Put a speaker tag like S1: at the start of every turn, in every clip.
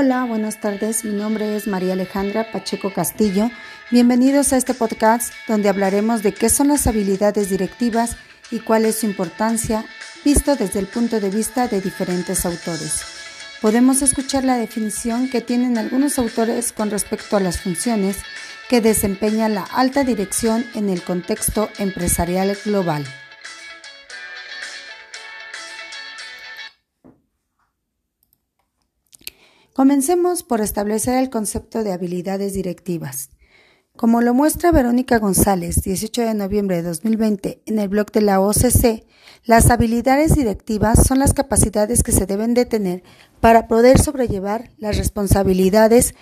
S1: Hola, buenas tardes. Mi nombre es María Alejandra Pacheco Castillo. Bienvenidos a este podcast donde hablaremos de qué son las habilidades directivas y cuál es su importancia, visto desde el punto de vista de diferentes autores. Podemos escuchar la definición que tienen algunos autores con respecto a las funciones que desempeña la alta dirección en el contexto empresarial global. Comencemos por establecer el concepto de habilidades directivas. Como lo muestra Verónica González, 18 de noviembre de 2020, en el blog de la OCC, las habilidades directivas son las capacidades que se deben de tener para poder sobrellevar las responsabilidades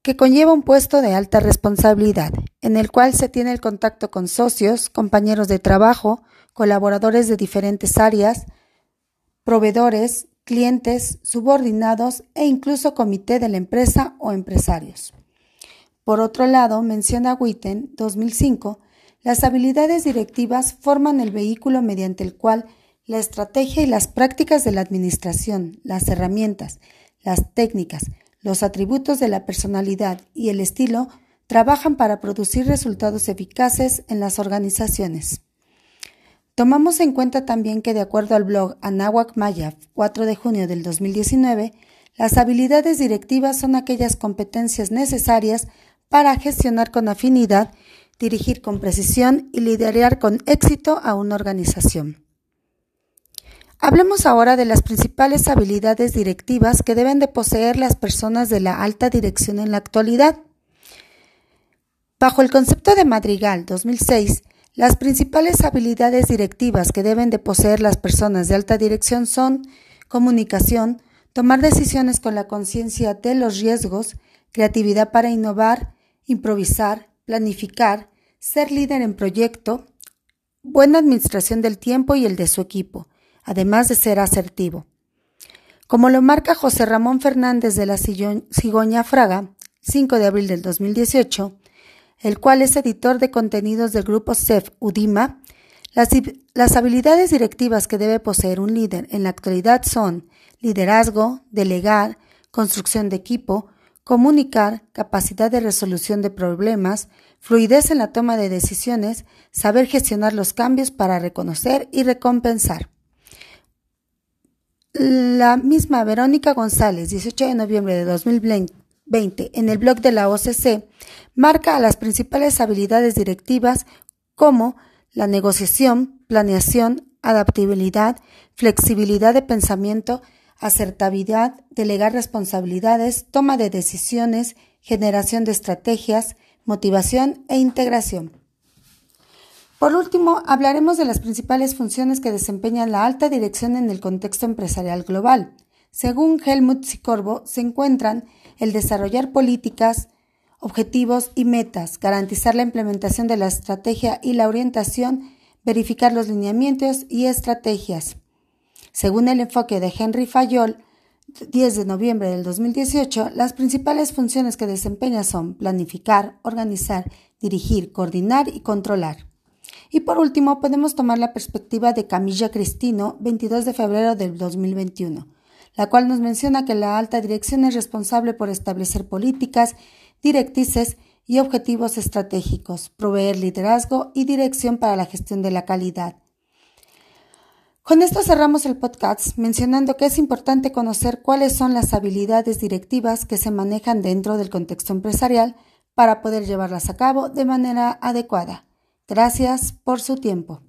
S1: que conlleva un puesto de alta responsabilidad, en el cual se tiene el contacto con socios, compañeros de trabajo, colaboradores de diferentes áreas, proveedores, clientes, subordinados e incluso comité de la empresa o empresarios. Por otro lado, menciona Witten, 2005, las habilidades directivas forman el vehículo mediante el cual la estrategia y las prácticas de la administración, las herramientas, las técnicas, los atributos de la personalidad y el estilo trabajan para producir resultados eficaces en las organizaciones. Tomamos en cuenta también que de acuerdo al blog Anáhuac Maya, 4 de junio del 2019, las habilidades directivas son aquellas competencias necesarias para gestionar con afinidad, dirigir con precisión y liderar con éxito a una organización. Hablemos ahora de las principales habilidades directivas que deben de poseer las personas de la alta dirección en la actualidad. Bajo el concepto de Madrigal 2006, las principales habilidades directivas que deben de poseer las personas de alta dirección son comunicación, tomar decisiones con la conciencia de los riesgos, creatividad para innovar, improvisar, planificar, ser líder en proyecto, buena administración del tiempo y el de su equipo, además de ser asertivo. Como lo marca José Ramón Fernández de la Cigoña Fraga, 5 de abril del 2018, el cual es editor de contenidos del grupo CEF UDIMA, las, habilidades directivas que debe poseer un líder en la actualidad son liderazgo, delegar, construcción de equipo, comunicar, capacidad de resolución de problemas, fluidez en la toma de decisiones, saber gestionar los cambios para reconocer y recompensar. La misma Verónica González, 18 de noviembre de 2020, en el blog de la OCC, marca las principales habilidades directivas como la negociación, planeación, adaptabilidad, flexibilidad de pensamiento, acertabilidad, delegar responsabilidades, toma de decisiones, generación de estrategias, motivación e integración. Por último, hablaremos de las principales funciones que desempeña la alta dirección en el contexto empresarial global. Según Helmut Sikorbo, se encuentran el desarrollar políticas, objetivos y metas, garantizar la implementación de la estrategia y la orientación, verificar los lineamientos y estrategias. Según el enfoque de Henry Fayol, 10 de noviembre del 2018, las principales funciones que desempeña son planificar, organizar, dirigir, coordinar y controlar. Y por último, podemos tomar la perspectiva de Camilla Cristino, 22 de febrero del 2021 la cual nos menciona que la alta dirección es responsable por establecer políticas, directrices y objetivos estratégicos, proveer liderazgo y dirección para la gestión de la calidad. Con esto cerramos el podcast mencionando que es importante conocer cuáles son las habilidades directivas que se manejan dentro del contexto empresarial para poder llevarlas a cabo de manera adecuada. Gracias por su tiempo.